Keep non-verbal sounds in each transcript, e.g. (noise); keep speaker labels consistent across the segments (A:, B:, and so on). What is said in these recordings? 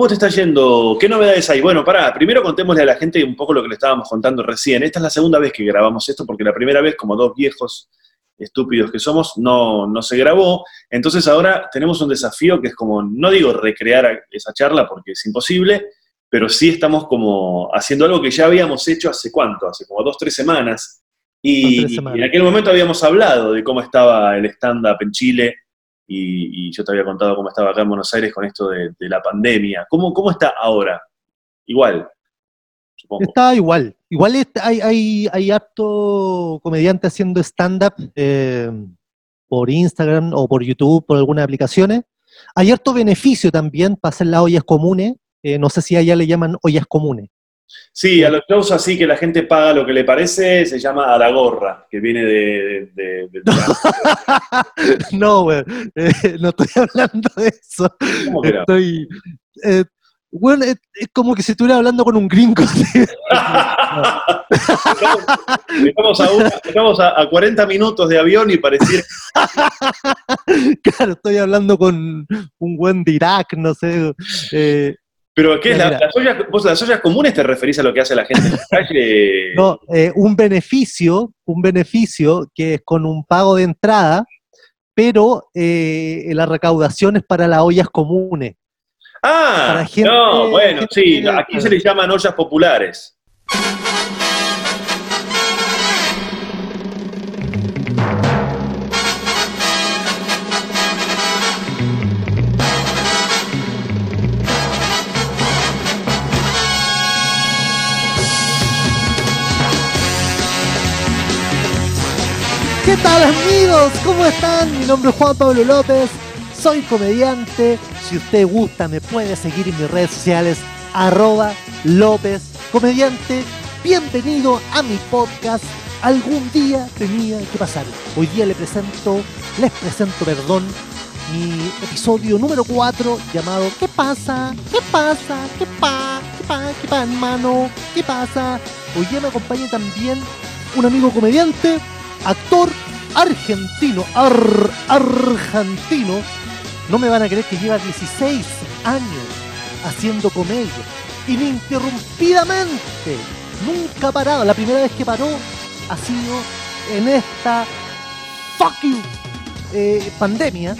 A: ¿Cómo te está yendo? ¿Qué novedades hay? Bueno, pará, primero contémosle a la gente un poco lo que le estábamos contando recién. Esta es la segunda vez que grabamos esto, porque la primera vez, como dos viejos estúpidos que somos, no, no se grabó. Entonces ahora tenemos un desafío que es como, no digo recrear esa charla porque es imposible, pero sí estamos como haciendo algo que ya habíamos hecho hace cuánto, hace como dos, tres semanas. Y, en aquel momento habíamos hablado de cómo estaba el stand-up en Chile y, yo te había contado cómo estaba acá en Buenos Aires con esto de, la pandemia. ¿Cómo, ¿Cómo está ahora? Igual.
B: Está igual. Igual hay, hay, hay harto comediante haciendo stand-up eh, por Instagram o por YouTube, por algunas aplicaciones. Hay harto beneficio también para hacer las ollas comunes. Eh, no sé si allá le llaman ollas comunes.
A: Sí, a los shows así que la gente paga lo que le parece, se llama a la gorra, que viene de... (laughs)
B: no, güey, eh, no estoy (laughs) hablando de eso. ¿Cómo que Estoy, bueno, es, como que si estuviera hablando con un gringo. (laughs)
A: estamos, a, 40 minutos de avión y pareciera...
B: claro, estoy hablando con un buen de Irak, no sé. Eh,
A: ¿Pero qué es? las, ollas, ¿Vos las ollas comunes te referís a lo que hace la gente en la calle?
B: No, eh, un beneficio, un beneficio que es con un pago de entrada, pero eh, la recaudación es para las ollas comunes.
A: Ah, no, bueno, sí, aquí se les llaman ollas populares.
B: ¿Cómo están? Mi nombre es Juan Pablo López, soy comediante, si usted gusta, me puede seguir en mis redes sociales, arroba López Comediante. Bienvenido a mi podcast. Algún día tenía que pasar. Hoy día le presento, les presento, perdón, mi episodio número 4 llamado ¿Qué pasa? ¿Qué pasa? ¿Qué pa? ¿Qué pa? ¿Qué pa, hermano? ¿Qué pasa? Hoy día me acompaña también un amigo comediante, actor argentino, argentino, no me van a creer que lleva 16 años haciendo comedia, ininterrumpidamente, nunca ha parado. La primera vez que paró ha sido en esta fucking eh, pandemia.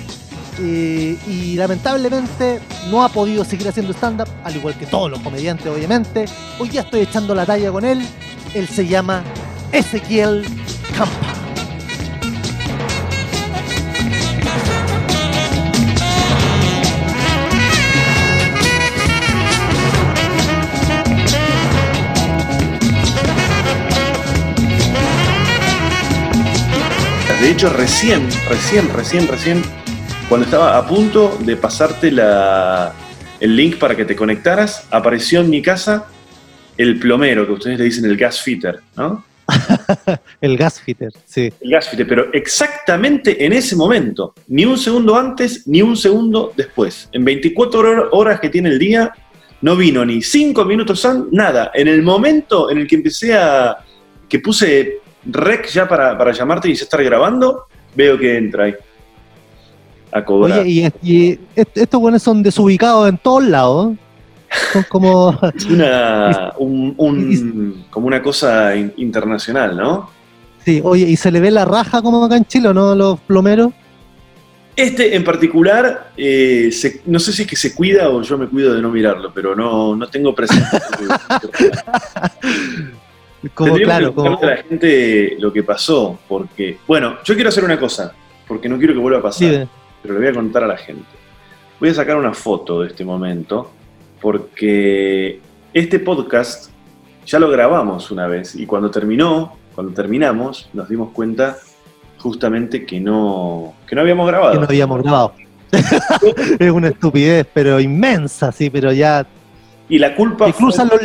B: Eh, y lamentablemente no ha podido seguir haciendo stand-up, al igual que todos los comediantes, obviamente. Hoy ya estoy echando la talla con él. Él se llama Ezequiel Campa.
A: De hecho, recién, recién, recién, recién, cuando estaba a punto de pasarte el link para que te conectaras, apareció en mi casa el plomero, que ustedes le dicen el gas fitter, ¿no? (laughs)
B: el gas fitter, sí.
A: El gas fitter, pero exactamente en ese momento, ni un segundo antes, ni un segundo después. En 24 horas que tiene el día, no vino ni 5 minutos, nada. En el momento en el que empecé a, que puse rec ya para, llamarte y ya estar grabando, veo que entra ahí. A cobrar.
B: Oye, y, estos buenos son desubicados en todos lados. Son como. (laughs)
A: una, (laughs) como una cosa internacional, ¿no?
B: Sí, oye, ¿y se le ve la raja como acá en Chile no? Los plomeros.
A: Este en particular, eh, no sé si es que se cuida o yo me cuido de no mirarlo, pero no, no tengo presente. (laughs) Como, claro, como... a la gente lo que pasó, porque, bueno, yo quiero hacer una cosa, porque no quiero que vuelva a pasar, pero le voy a contar a la gente. Voy a sacar una foto de este momento, porque este podcast ya lo grabamos una vez, y cuando terminó, cuando terminamos, nos dimos cuenta justamente que no, que no habíamos grabado.
B: Que no habíamos grabado. (laughs) es una estupidez, pero inmensa, sí, pero ya...
A: Y la culpa...
B: Incluso los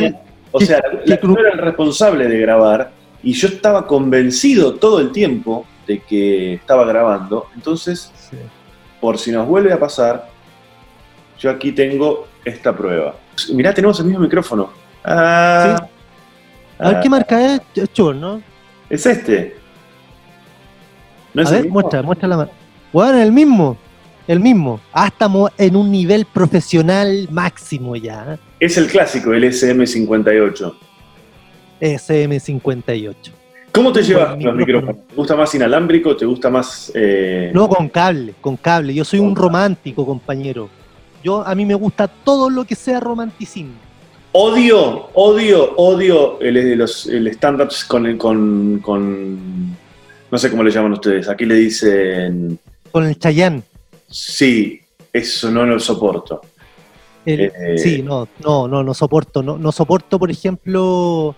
A: o sea, la, era el responsable de grabar y yo estaba convencido todo el tiempo de que estaba grabando. Entonces, por si nos vuelve a pasar, yo aquí tengo esta prueba. Mirá, tenemos el mismo micrófono.
B: Ah, A ver qué marca es, Chur, ¿no?
A: Es este.
B: ¿No es a ver, muestra, muestra la marca. Bueno, el mismo. el mismo. Ah, estamos en un nivel profesional máximo ya.
A: Es el clásico, el SM58.
B: SM58.
A: ¿Cómo te llevas los
B: micrófono.
A: micrófonos? ¿Te gusta más inalámbrico? ¿Te gusta más...? eh,
B: No, con cable, con cable. Yo soy un romántico, compañero. Yo, a mí me gusta todo lo que sea romanticismo.
A: Odio, odio, odio el, los, el stand-ups con, el- con, con... No sé cómo le llaman ustedes. Aquí le dicen...
B: Con el Chayán.
A: Sí, eso no lo soporto.
B: El-
A: Eh.
B: Sí, no, no, no, no soporto. No, no soporto, por ejemplo. O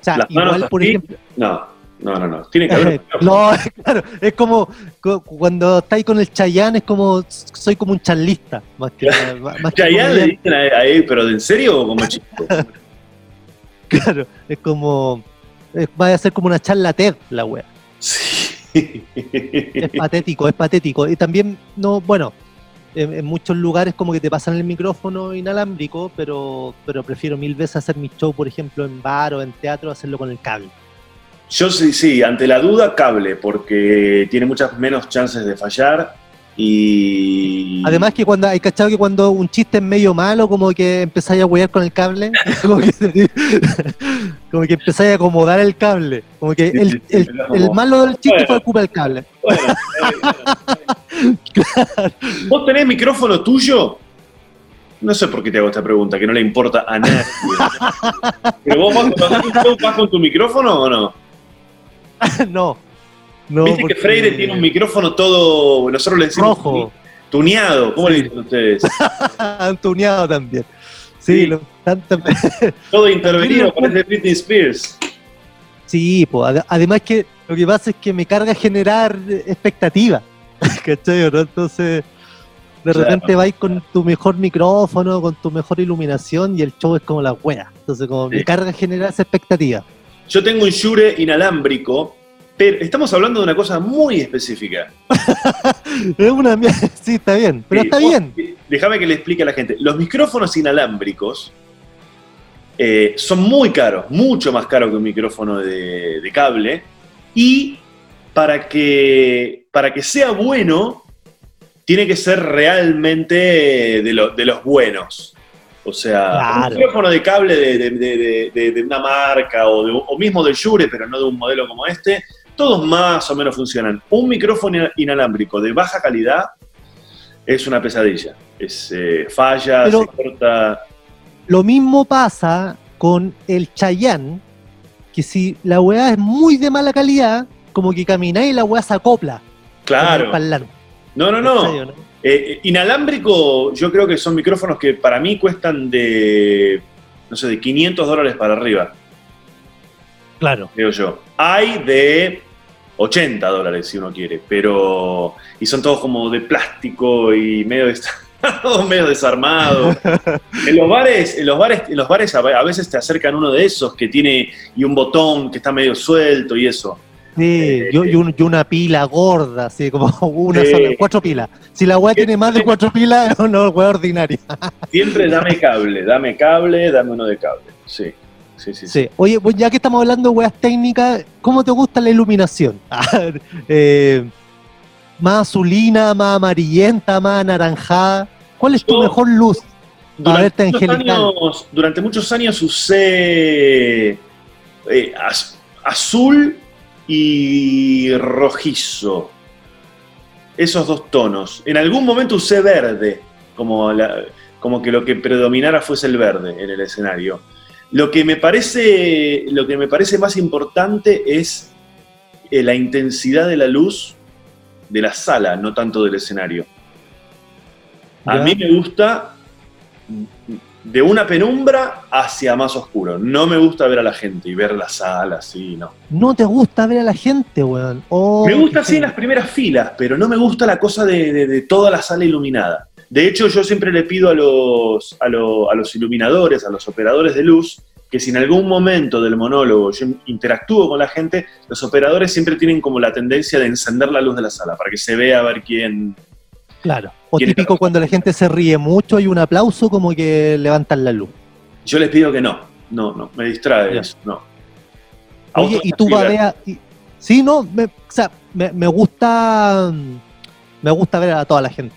B: sea,
A: Las manos
B: igual, por
A: así.
B: ejemplo.
A: No, no, no, no. Tiene que haber... (laughs)
B: no, (laughs) claro, es como cu- cuando estáis con el Chayán, es como soy como un charlista, más que más
A: Chayanne le dicen a, a él, pero ¿en serio o como chico? (laughs)
B: Claro, es como es- va a ser como una charla TED la wea.
A: Sí.
B: Es patético, es patético. Y también, no, bueno, en, en muchos lugares como que te pasan el micrófono inalámbrico, pero, pero prefiero mil veces hacer mi show, por ejemplo, en bar o en teatro, hacerlo con el cable.
A: Yo sí, sí, ante la duda, cable, porque tiene muchas menos chances de fallar y...
B: Además que cuando hay cachado que cuando un chiste es medio malo, como que empezáis a huear con el cable, (laughs) como que, (laughs) como que empezáis a acomodar el cable, como que el, el- el malo del chiste
A: Bueno.
B: fue culpa del cable.
A: Bueno, ¿Vos tenés micrófono tuyo? No sé por qué te hago esta pregunta, que no le importa a nadie. (laughs) ¿Pero vos vas, vas con tu micrófono o no? (laughs)
B: no. no
A: Viste que Freire tiene un micrófono todo, nosotros le decimos
B: rojo,
A: tuneado, ¿cómo le
B: Sí.
A: dicen ustedes? (laughs)
B: antuneado también. Sí,
A: Sí.
B: lo- tanto-
A: Todo intervenido, parece Britney Spears.
B: sí pues, ade- además que lo que pasa es que me carga generar expectativa, (laughs) ¿cachai? ¿no? Entonces, de
A: Claro.
B: repente vais con tu mejor micrófono, con tu mejor iluminación y el show es como la wea. Entonces, como
A: Sí.
B: me carga generar esa expectativa.
A: Yo tengo un Shure inalámbrico, pero estamos hablando de una cosa muy específica. (laughs)
B: Es una mierda, (laughs) sí, está bien, pero
A: Sí,
B: está
A: vos-
B: bien.
A: Déjame que le explique a la gente. Los micrófonos inalámbricos eh, son muy caros, mucho más caros que un micrófono de, de cable. Y para que, para que sea bueno, tiene que ser realmente de, lo- de los buenos. O sea,
B: Claro.
A: un micrófono de cable de, de- de- de- de una marca o, de- o mismo del Shure, pero no de un modelo como este, todos más o menos funcionan. Un micrófono inalámbrico de baja calidad es una pesadilla. Es, eh, falla,
B: Pero-
A: se corta.
B: Lo mismo pasa con el Chayán, que si la weá es muy de mala calidad, como que camináis y la weá se acopla.
A: Claro. No, no,
B: ¿cachai,
A: no. Eh, inalámbrico, yo creo que son micrófonos que para mí cuestan de, no sé, de 500 dólares para arriba,
B: Claro.
A: creo yo. Hay de 80 dólares si uno quiere, pero. Y son todos como de plástico y medio, des- (laughs) medio desarmados. (laughs) En los bares, en los bares, en los bares a veces te acercan uno de esos que tiene y un botón que está medio suelto y eso.
B: Sí, yo, y, un- y una pila gorda, así como (laughs) una
A: Sí.
B: sola, cuatro pilas. Si la weá tiene más de cuatro pilas, (laughs) es una weá ordinaria.
A: Siempre dame cable, dame cable, dame uno de cable. Sí, sí, sí. sí.
B: Sí. Oye, pues ya que estamos hablando de weas técnicas, ¿cómo te gusta la iluminación? (laughs) Eh, ¿Más azulina, más amarillenta, más anaranjada? ¿Cuál es tu
A: Yo-
B: mejor luz? Para verte
A: muchos
B: angelical.
A: años, durante muchos años usé eh, az- azul y rojizo. Esos dos tonos. En algún momento usé verde, como, la- como que lo que predominara fuese el verde en el escenario. Lo que me parece, lo que me parece más importante es eh, la intensidad de la luz de la sala, no tanto del escenario. A mí me gusta de una penumbra hacia más oscuro. No me gusta ver a la gente y ver la sala así, no.
B: ¿No te gusta ver a la gente, weón? Oh,
A: Me gusta así en las primeras filas, pero no me gusta la cosa de, de- de toda la sala iluminada. De hecho, yo siempre le pido a los, a, lo- a los iluminadores, a los operadores de luz, que si en algún momento del monólogo yo interactúo con la gente, los operadores siempre tienen como la tendencia de encender la luz de la sala para que se vea a ver quién,
B: Claro. O típico cuando la gente se ríe mucho y un aplauso como que levantan la luz.
A: Yo les pido que no, no, no, me distrae eso, no.
B: Oye, y tú babeas. y- Sí, no, me, o sea, me, me gusta. me gusta ver a toda la gente.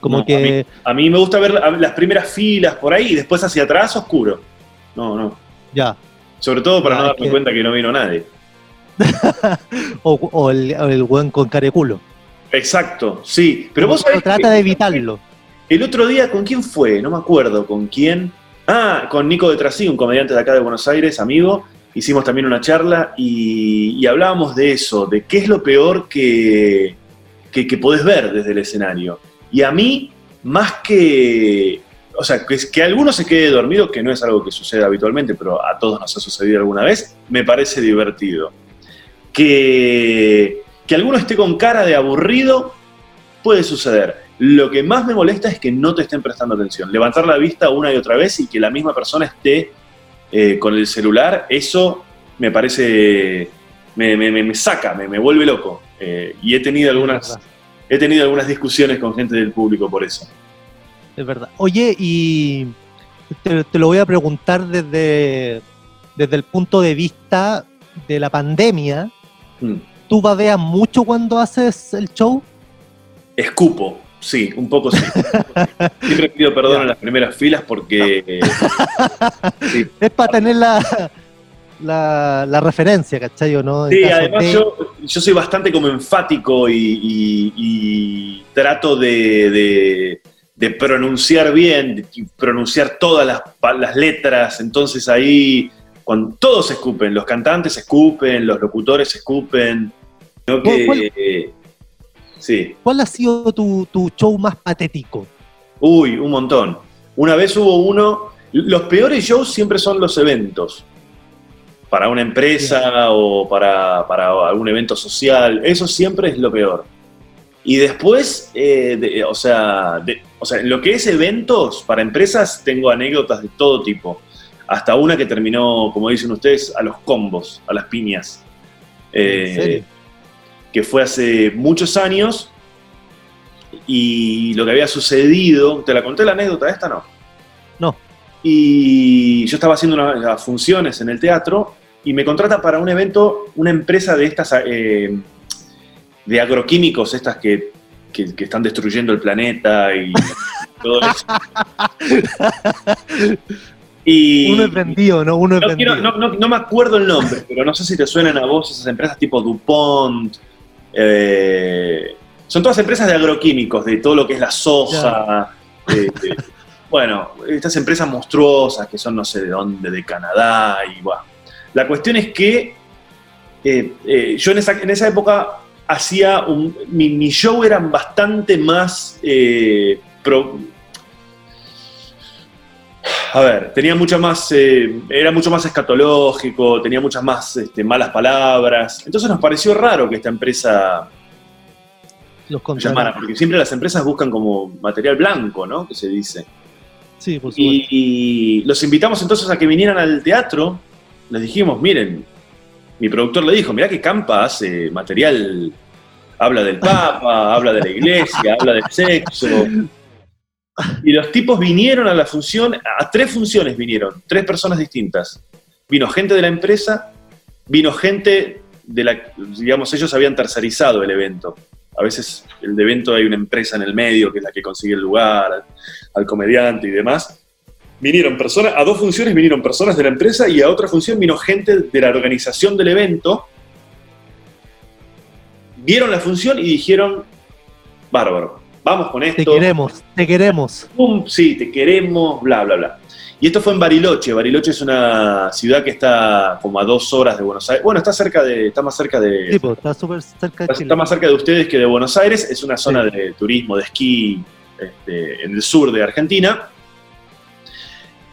B: Como
A: No,
B: que.
A: A mí me gusta ver la- las primeras filas por ahí y después hacia atrás oscuro. No, no.
B: Ya.
A: Sobre todo para
B: Ah,
A: no darme
B: que-
A: cuenta que no vino nadie. (laughs)
B: O, o el, o el buen con cara de culo.
A: Exacto, sí. Pero vos sabés
B: trata
A: que
B: de evitarlo.
A: El otro día, ¿con quién fue? No me acuerdo con quién. Ah, con Nico de Trasí, un comediante de acá de Buenos Aires, amigo. Hicimos también una charla y, y hablábamos de eso, de qué es lo peor que, que, que podés ver desde el escenario. Y a mí, más que. O sea, que, que alguno se quede dormido, que no es algo que sucede habitualmente, pero a todos nos ha sucedido alguna vez, me parece divertido. Que, que alguno esté con cara de aburrido, puede suceder. Lo que más me molesta es que no te estén prestando atención. Levantar la vista una y otra vez y que la misma persona esté eh, con el celular, eso me parece. me, me- me- me saca, me, me vuelve loco. Eh, y he tenido algunas. He tenido algunas discusiones con gente del público por eso.
B: Es verdad. Oye, y te, te lo voy a preguntar desde, desde el punto de vista de la pandemia.
A: Mm.
B: ¿Tú babeas mucho cuando haces el show?
A: Escupo, sí, un poco sí. (laughs) Siempre pido perdón en las primeras filas porque. (laughs) sí,
B: Es para tener la, la, la referencia, ¿cachai? ¿O no? En
A: Sí, además
B: de-
A: yo, yo soy bastante como enfático y, y- y trato de, de- de pronunciar bien, de pronunciar todas las, las letras, entonces ahí cuando todos escupen, los cantantes escupen, los locutores escupen, que,
B: ¿Cuál-
A: sí,
B: ¿Cuál ha sido tu, tu show más patético?
A: uy, un montón. Una vez hubo uno, los peores shows siempre son los eventos. Para una empresa o para, para algún evento social, eso siempre es lo peor. Y después, eh, de- o, sea, de- o sea, lo que es eventos para empresas, tengo anécdotas de todo tipo. Hasta una que terminó, como dicen ustedes, a los combos, a las piñas. Eh,
B: ¿En serio?
A: que fue hace muchos años y lo que había sucedido, ¿te la conté la anécdota esta no?
B: No.
A: Y yo estaba haciendo unas funciones en el teatro y me contrata para un evento una empresa de estas, eh, de agroquímicos, estas que, que- que están destruyendo el planeta y todo eso. (laughs) Y,
B: Uno es vendido, ¿no? Uno es
A: no,
B: vendido.
A: quiero- no- no- no me acuerdo el nombre, pero no sé si te suenan a vos esas empresas tipo DuPont. eh, son todas empresas de agroquímicos, de todo lo que es la soja. de- de- bueno, estas empresas monstruosas que son no sé de dónde, de Canadá y bueno. La cuestión es que eh, eh, yo en esa, en esa época hacía un. Mi, mi show eran bastante más. pro- a ver, tenía mucha más, eh, era mucho más escatológico, tenía muchas más este, malas palabras. Entonces nos pareció raro que esta empresa
B: Los
A: llamara, porque siempre las empresas buscan como material blanco, ¿no? Que se dice.
B: Sí, por supuesto.
A: Y, y los invitamos entonces a que vinieran al teatro. Les dijimos, miren, mi productor le dijo, mirá que Campa hace material, habla del Papa, habla de la iglesia, habla del sexo. Y los tipos vinieron a la función, a tres funciones vinieron, tres personas distintas. Vino gente de la empresa, vino gente de la, digamos, ellos habían tercerizado el evento. A veces el evento hay una empresa en el medio que es la que consigue el lugar, al comediante y demás. Vinieron personas, a dos funciones vinieron personas de la empresa y a otra función vino gente de la organización del evento. Vieron la función y dijeron, bárbaro, vamos con esto.
B: Te queremos, te queremos.
A: Sí, te queremos, bla, bla, bla. Y esto fue en Bariloche. Bariloche es una ciudad que está como a dos horas de Buenos Aires. Bueno, está cerca de, está más cerca de,
B: Sí, pues, está súper cerca de
A: está, más cerca de ustedes que de Buenos Aires. Es una zona de turismo, de esquí, este, en el sur de Argentina.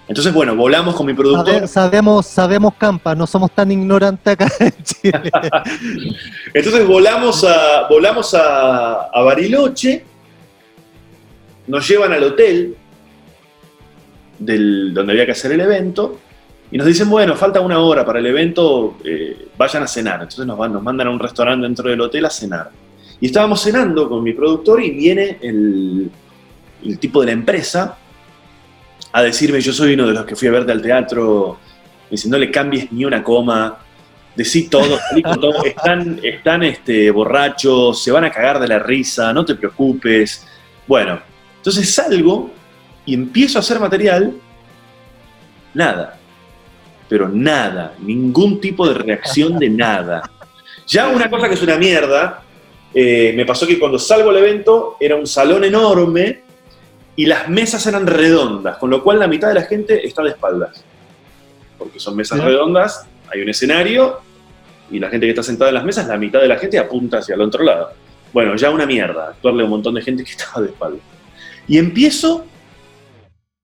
A: Entonces, bueno, volamos con mi productor.
B: Sabe- sabemos, sabemos, Campa, no somos tan ignorantes acá (laughs) en Chile. (laughs)
A: Entonces volamos a, volamos a, a Bariloche, nos llevan al hotel del, donde había que hacer el evento y nos dicen, bueno, falta una hora para el evento, eh, vayan a cenar. Entonces nos, van, nos mandan a un restaurante dentro del hotel a cenar. Y estábamos cenando con mi productor y viene el, el tipo de la empresa a decirme, yo soy uno de los que fui a verte al teatro, me dice, no le cambies ni una coma, decí todo, todo. Están, están este, borrachos, se van a cagar de la risa, no te preocupes. Bueno, entonces salgo y empiezo a hacer material, nada. Pero nada, ningún tipo de reacción de nada. Ya una cosa que es una mierda, eh, me pasó que cuando salgo al evento era un salón enorme y las mesas eran redondas, con lo cual la mitad de la gente está de espaldas. Porque son mesas redondas, hay un escenario y la gente que está sentada en las mesas, la mitad de la gente apunta hacia el otro lado. Bueno, ya una mierda, actuarle a un montón de gente que estaba de espaldas. Y empiezo,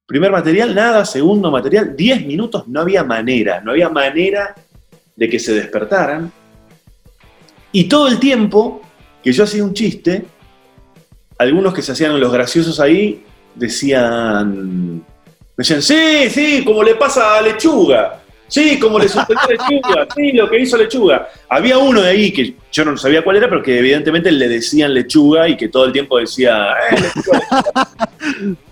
A: primer material, nada, segundo material, 10 minutos, no había manera, no había manera de que se despertaran. Y todo el tiempo que yo hacía un chiste, algunos que se hacían los graciosos ahí decían, decían, sí, sí, como le pasa a Lechuga, sí, como le sucedió a Lechuga, sí, lo que hizo Lechuga. Había uno de ahí que yo no sabía cuál era, pero que evidentemente le decían Lechuga y que todo el tiempo decía, eh, Lechuga,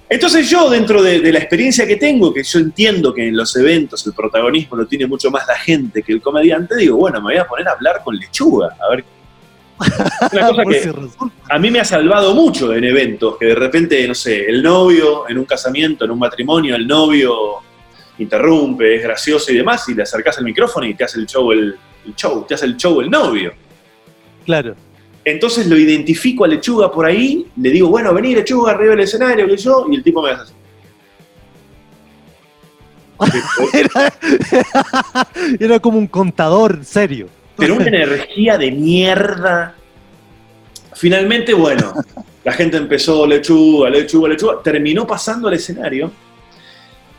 A: Entonces yo, dentro de, de, la experiencia que tengo, que yo entiendo que en los eventos el protagonismo lo tiene mucho más la gente que el comediante, digo, bueno, me voy a poner a hablar con Lechuga, a ver. Una (laughs) cosa que a mí me ha salvado mucho en eventos, que de repente, no sé, el novio en un casamiento, en un matrimonio, el novio interrumpe, es gracioso y demás, y le acercas el micrófono y te hace el show el, show, te hace el show el novio.
B: Claro.
A: Entonces lo identifico a Lechuga por ahí, le digo, bueno, vení Lechuga arriba del escenario, que yo, y el tipo me hace así. (laughs)
B: era, era como un contador serio
A: pero una energía de mierda. Finalmente, bueno, la gente empezó lechuga, lechuga, lechuga, terminó pasando al escenario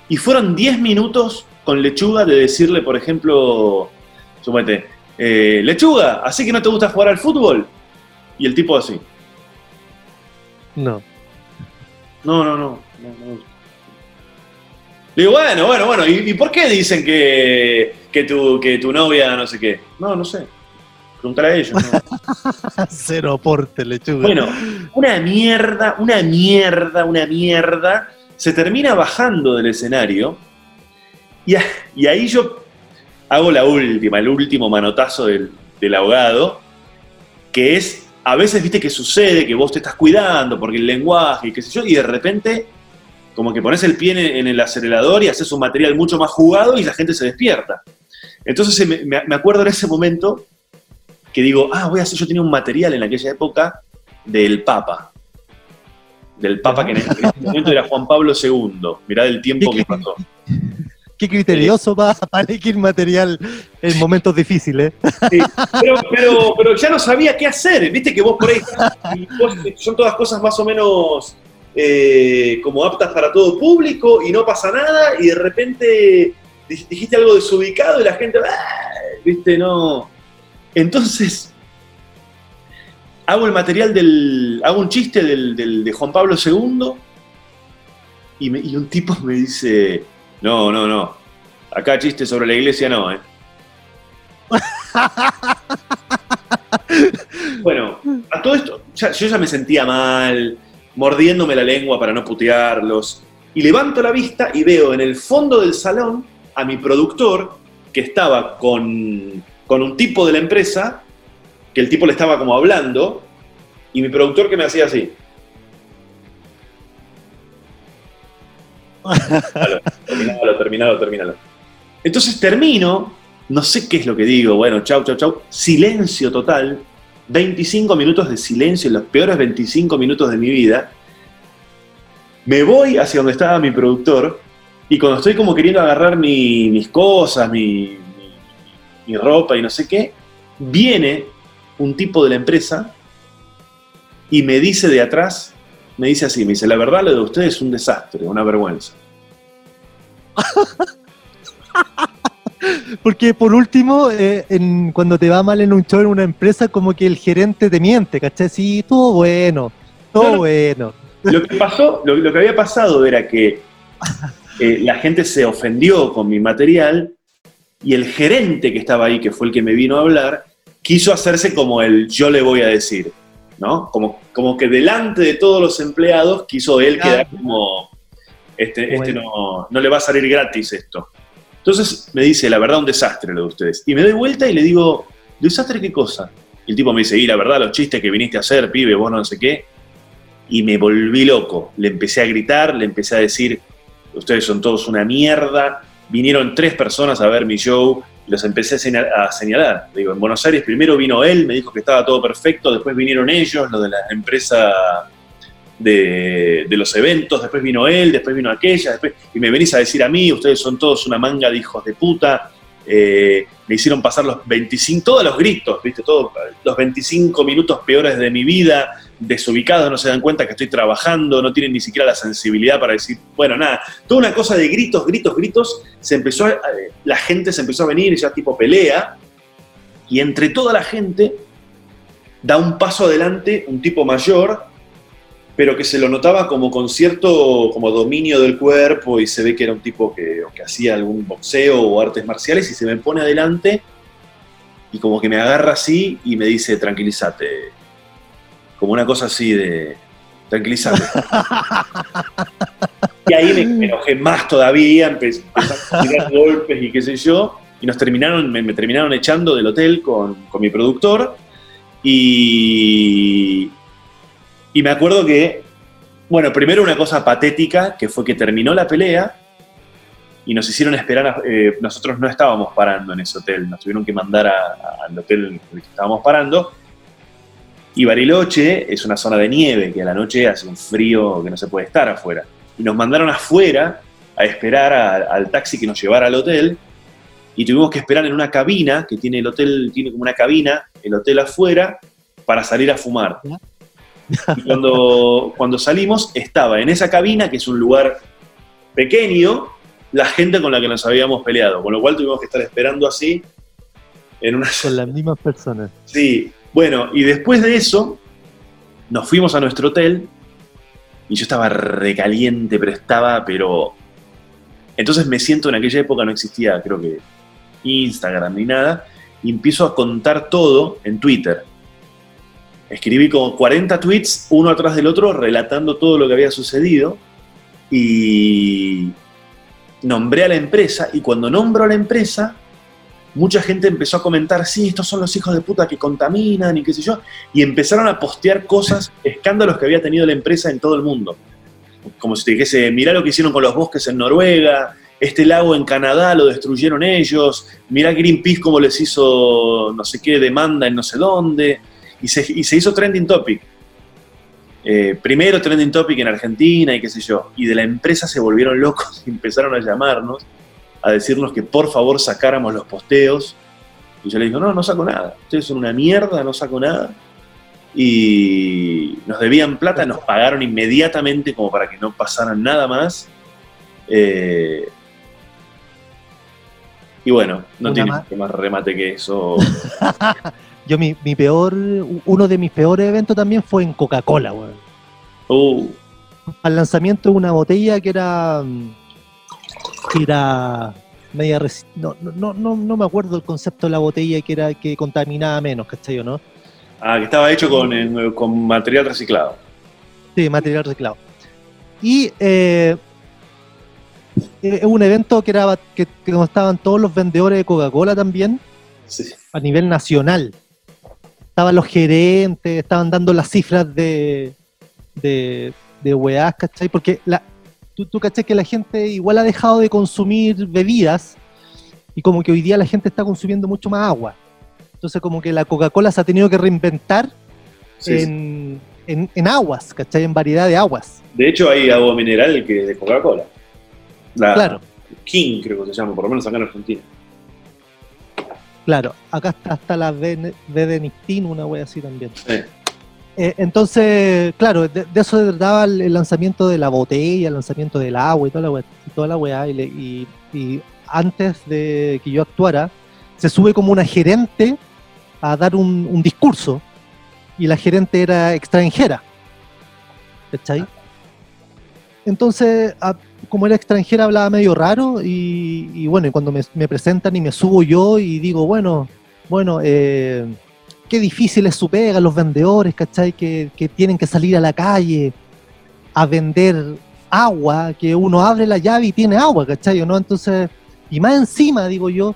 A: y fueron 10 minutos con lechuga de decirle, por ejemplo, sumete, eh, lechuga, ¿así que no te gusta jugar al fútbol? Y el tipo así.
B: No.
A: No, no, no. Digo, bueno, bueno, bueno, ¿y, por qué dicen que, que, tu, que tu novia no sé qué? No, no sé. Preguntar a ellos. ¿no? (laughs)
B: Cero aporte, lechuga.
A: Bueno, una mierda, una mierda, una mierda. Se termina bajando del escenario y, ahí yo hago la última, el último manotazo del, del ahogado, que es, a veces viste que sucede que vos te estás cuidando porque el lenguaje y qué sé yo, y de repente como que pones el pie en, el acelerador y haces un material mucho más jugado y la gente se despierta. Entonces me, acuerdo en ese momento que digo, ah, voy a hacer, yo tenía un material en aquella época del Papa. Del Papa que en ese momento era Juan Pablo II. Mirá el tiempo que pasó.
B: Qué criterioso va para elegir material en momentos difíciles.
A: Sí, pero, pero, ya no sabía qué hacer. Viste que vos por ahí, son todas cosas más o menos eh, como aptas para todo público y no pasa nada y de repente dijiste algo desubicado y la gente, ah", viste, no. Entonces, hago el material del, hago un chiste del, de Juan Pablo II y, y un tipo me dice, no, no, no, acá chiste sobre la iglesia no, ¿eh? (laughs) bueno, a todo esto, yo ya me sentía mal, mordiéndome la lengua para no putearlos. Y levanto la vista y veo en el fondo del salón a mi productor que estaba con, con un tipo de la empresa, que el tipo le estaba como hablando, y mi productor que me hacía así. terminalo, terminalo, terminalo. Entonces termino, no sé qué es lo que digo, bueno, chau, chau, chau, silencio total, 25 minutos de silencio, los peores 25 minutos de mi vida. Me voy hacia donde estaba mi productor y cuando estoy como queriendo agarrar mis cosas, mi, mi, ropa y no sé qué, viene un tipo de la empresa y me dice de atrás, me dice así, me dice, la verdad lo de ustedes es un desastre, una vergüenza. (laughs)
B: Porque por último, eh, cuando te va mal en un show en una empresa, como que el gerente te miente, ¿cachai? Sí, todo bueno, todo bueno.
A: Lo que pasó, lo, que había pasado era que eh, la gente se ofendió con mi material y el gerente que estaba ahí, que fue el que me vino a hablar, quiso hacerse como el yo le voy a decir, ¿no? Como, como que delante de todos los empleados quiso él quedar como, este, este no, no le va a salir gratis esto. Entonces me dice, la verdad, un desastre lo de ustedes. Y me doy vuelta y le digo, ¿desastre qué cosa? Y el tipo me dice, y la verdad, los chistes que viniste a hacer, pibe, vos no sé qué. Y me volví loco. Le empecé a gritar, le empecé a decir, ustedes son todos una mierda. Vinieron tres personas a ver mi show, los empecé a señalar. Digo, en Buenos Aires primero vino él, me dijo que estaba todo perfecto, después vinieron ellos, los de la empresa de, los eventos, después vino él, después vino aquella, después, y me venís a decir a mí, ustedes son todos una manga de hijos de puta, eh, me hicieron pasar los 25, todos los gritos, ¿viste? Los 25 minutos peores de mi vida, desubicados, no se dan cuenta que estoy trabajando, no tienen ni siquiera la sensibilidad para decir, bueno, nada, toda una cosa de gritos, gritos, gritos, se empezó, la gente se empezó a venir, ya tipo pelea, y entre toda la gente da un paso adelante un tipo mayor, pero que se lo notaba como con cierto como dominio del cuerpo y se ve que era un tipo que, que hacía algún boxeo o artes marciales y se me pone adelante y como que me agarra así y me dice, tranquilízate, como una cosa así de, tranquilízate. (laughs) y ahí me, enojé más todavía, empecé, a tirar (laughs) golpes y qué sé yo, y nos terminaron, me, terminaron echando del hotel con, con mi productor y y me acuerdo que, bueno, primero una cosa patética, que fue que terminó la pelea y nos hicieron esperar, eh, nosotros no estábamos parando en ese hotel, nos tuvieron que mandar al hotel en el que estábamos parando. Y Bariloche es una zona de nieve, que a la noche hace un frío que no se puede estar afuera. Y nos mandaron afuera a esperar al taxi que nos llevara al hotel. Y tuvimos que esperar en una cabina, que tiene el hotel, tiene como una cabina, el hotel afuera, para salir a fumar. Y cuando, cuando salimos, estaba en esa cabina, que es un lugar pequeño, la gente con la que nos habíamos peleado, con lo cual tuvimos que estar esperando así en una...
B: Con las mismas personas.
A: Sí, bueno, y después de eso, nos fuimos a nuestro hotel y yo estaba recaliente, pero estaba, pero... Entonces me siento en aquella época, no existía, creo que Instagram ni nada, y empiezo a contar todo en Twitter escribí como 40 tweets, uno atrás del otro, relatando todo lo que había sucedido y nombré a la empresa y cuando nombro a la empresa, mucha gente empezó a comentar, sí, estos son los hijos de puta que contaminan y qué sé yo, y empezaron a postear cosas, escándalos que había tenido la empresa en todo el mundo. Como si te dijese, mirá lo que hicieron con los bosques en Noruega, este lago en Canadá lo destruyeron ellos, mirá Greenpeace cómo les hizo no sé qué demanda en no sé dónde y se, hizo trending topic. Eh, primero trending topic en Argentina y qué sé yo. Y de la empresa se volvieron locos (laughs) y empezaron a llamarnos, a decirnos que por favor sacáramos los posteos. Y yo le digo, no, no saco nada. Ustedes son una mierda, no saco nada. Y nos debían plata, nos pagaron inmediatamente como para que no pasaran nada más. Eh, y bueno, no tiene más remate que eso. (laughs)
B: Yo mi, peor, uno de mis peores eventos también fue en Coca-Cola, weón. Uh. Al lanzamiento de una botella que era, que era media no, no, no, no me acuerdo el concepto de la botella que era que contaminaba menos, ¿cachai o no?
A: Ah, que estaba hecho con, eh, con material reciclado.
B: Sí, material reciclado. Y eh, es un evento que era que, que estaban todos los vendedores de Coca-Cola también, a nivel nacional estaban los gerentes, estaban dando las cifras de, de, de weás, ¿cachai? Porque la, tú, tú ¿cachai? Que la gente igual ha dejado de consumir bebidas y como que hoy día la gente está consumiendo mucho más agua. Entonces como que la Coca-Cola se ha tenido que reinventar en, En, aguas, ¿cachai? En variedad de aguas.
A: De hecho hay agua mineral que es de Coca-Cola. Claro. King creo que se llama, por lo menos acá en Argentina.
B: Claro, acá está hasta la de una wea así también. Eh, entonces, claro, de, eso eso daba el, lanzamiento de la botella, el lanzamiento del agua y toda la wea, y toda la wea y, antes de que yo actuara, se sube como una gerente a dar un, discurso y la gerente era extranjera. ¿Cachai? Entonces, como era extranjera hablaba medio raro y, bueno, y cuando me, presentan y me subo yo y digo, bueno, bueno, eh, qué difícil es su pega, los vendedores, ¿cachai? Que, que, tienen que salir a la calle a vender agua, que uno abre la llave y tiene agua, ¿cachai? ¿no? Entonces, Y más encima, digo yo,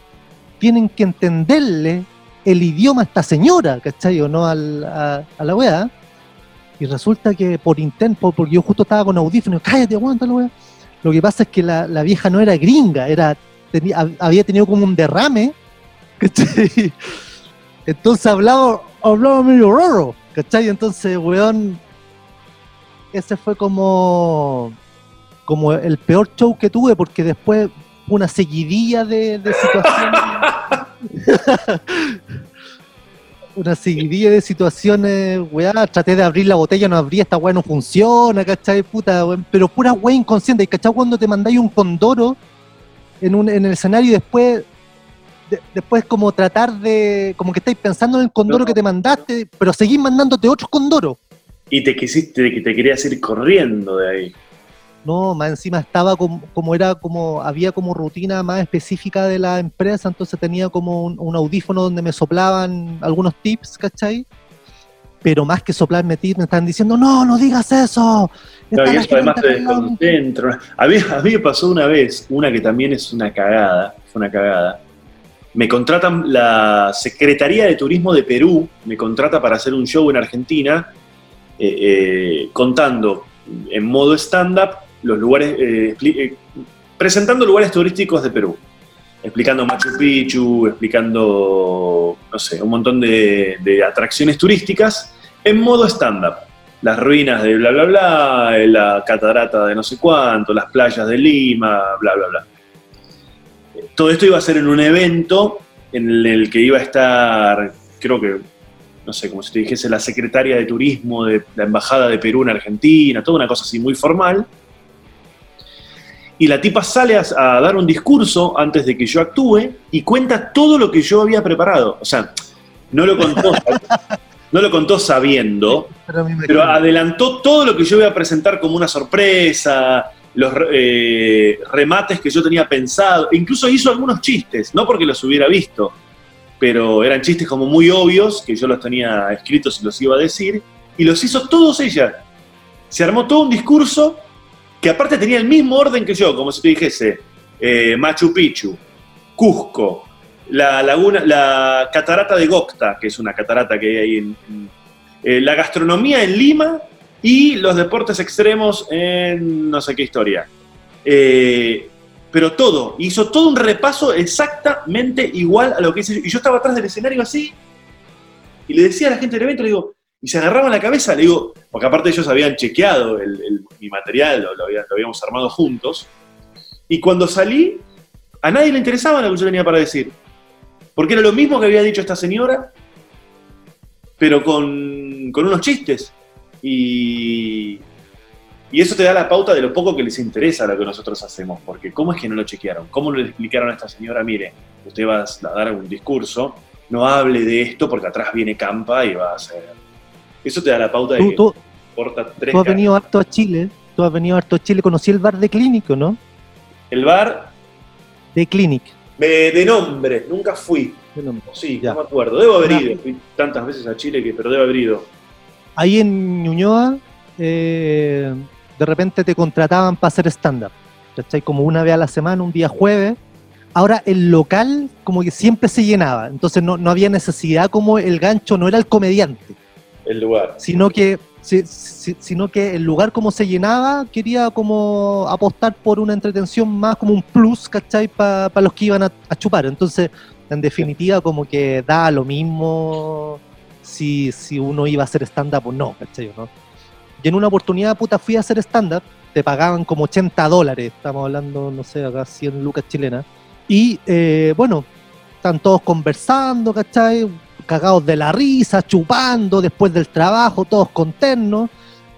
B: tienen que entenderle el idioma a esta señora, ¿cachai? O no al- a, a la weá. Y resulta que por intento, porque yo justo estaba con audífonos, cállate, aguanta la weá. Lo que pasa es que la, la vieja no era gringa, era, tenía- hab- había tenido como un derrame, ¿cachai? (laughs) Entonces hablaba, hablaba medio raro, ¿cachai? Entonces, weón, ese fue como, como el peor show que tuve, porque después una seguidilla de, de situaciones. (laughs) una seguidilla de situaciones, weá, traté de abrir la botella, no abría, esta weá no funciona, ¿cachai? Puta, weón, pero pura weá inconsciente, ¿cachai? Cuando te mandáis un condoro en, un, en el escenario y después, de- después como tratar de, como que estáis pensando en el condoro que te mandaste, pero seguís mandándote otros condoros.
A: Y te quisiste, que te querías ir corriendo de ahí.
B: No, más encima estaba como, como era como, había como rutina más específica de la empresa, entonces tenía como un, un audífono donde me soplaban algunos tips, ¿cachai? Pero más que soplarme tips, me están diciendo, no, no digas eso. Está
A: y eso además te
B: hablando".
A: desconcentra. A mí, a mí me pasó una vez, una que también es una cagada, fue una cagada. Me contratan, la Secretaría de Turismo de Perú me contrata para hacer un show en Argentina, eh, eh, contando en modo stand-up los lugares, eh, eh, presentando lugares turísticos de Perú. Explicando Machu Picchu, explicando, no sé, un montón de, atracciones turísticas en modo stand-up las ruinas de bla bla bla, la catarata de no sé cuánto, las playas de Lima, bla bla bla. Todo esto iba a ser en un evento en el que iba a estar, creo que, no sé, como si te dijese la secretaria de turismo de la Embajada de Perú en Argentina, toda una cosa así muy formal. Y la tipa sale a, a dar un discurso antes de que yo actúe y cuenta todo lo que yo había preparado. O sea, no lo contó, (laughs) no lo contó sabiendo,
B: Pero,
A: adelantó todo lo que yo iba a presentar como una sorpresa, los eh, remates que yo tenía pensado, e incluso hizo algunos chistes, no porque los hubiera visto, pero eran chistes como muy obvios, que yo los tenía escritos y los iba a decir, y los hizo todos ella. Se armó todo un discurso que aparte tenía el mismo orden que yo, como si te dijese eh, Machu Picchu, Cusco, la laguna, la catarata de Gocta, que es una catarata que hay ahí en, eh, la gastronomía en Lima y los deportes extremos en no sé qué historia. Eh, pero todo, hizo todo un repaso exactamente igual a lo que hice yo. Y yo estaba atrás del escenario así, y le decía a la gente del evento, le digo, y se agarraban la cabeza, le digo, porque aparte ellos habían chequeado el- el- mi material, lo, lo había- lo habíamos armado juntos, y cuando salí, a nadie le interesaba lo que yo tenía para decir, porque era lo mismo que había dicho esta señora, pero con, con unos chistes. Y, y eso te da la pauta de lo poco que les interesa lo que nosotros hacemos, porque ¿cómo es que no lo chequearon? ¿Cómo le explicaron a esta señora, mire, usted va a dar un discurso, no hable de esto porque atrás viene Campa y va a hacer... Eso te da la pauta de
B: Tú,
A: importa tres
B: tú has
A: caras.
B: venido harto a Chile, tú has venido harto a Chile, conocí el bar de Clínico, ¿no?
A: El bar,
B: De Clinic.
A: me, de nombre, nunca fui. O Sí,
B: Ya.
A: no me acuerdo. Debo haber ido. Fui tantas veces a Chile que, pero debo haber ido.
B: Ahí en Ñuñoa, eh, de repente te contrataban para hacer stand-up. ¿Cachai? Como una vez a la semana, un día jueves. Ahora el local como que siempre se llenaba, entonces no, no había necesidad como el gancho no era el comediante,
A: El lugar.
B: sino que, si- si- sino que el lugar como se llenaba quería como apostar por una entretención más como un plus, ¿cachai? Para los que iban a, a chupar. Entonces, en definitiva, como que da lo mismo si, si uno iba a hacer stand-up o no, ¿cachai? ¿no? Y en una oportunidad, puta, fui a hacer stand-up, te pagaban como 80 dólares, estamos hablando, no sé, acá 100 lucas chilenas. Y eh, bueno, están todos conversando, ¿cachai? Cagados de la risa, chupando después del trabajo, todos conternos.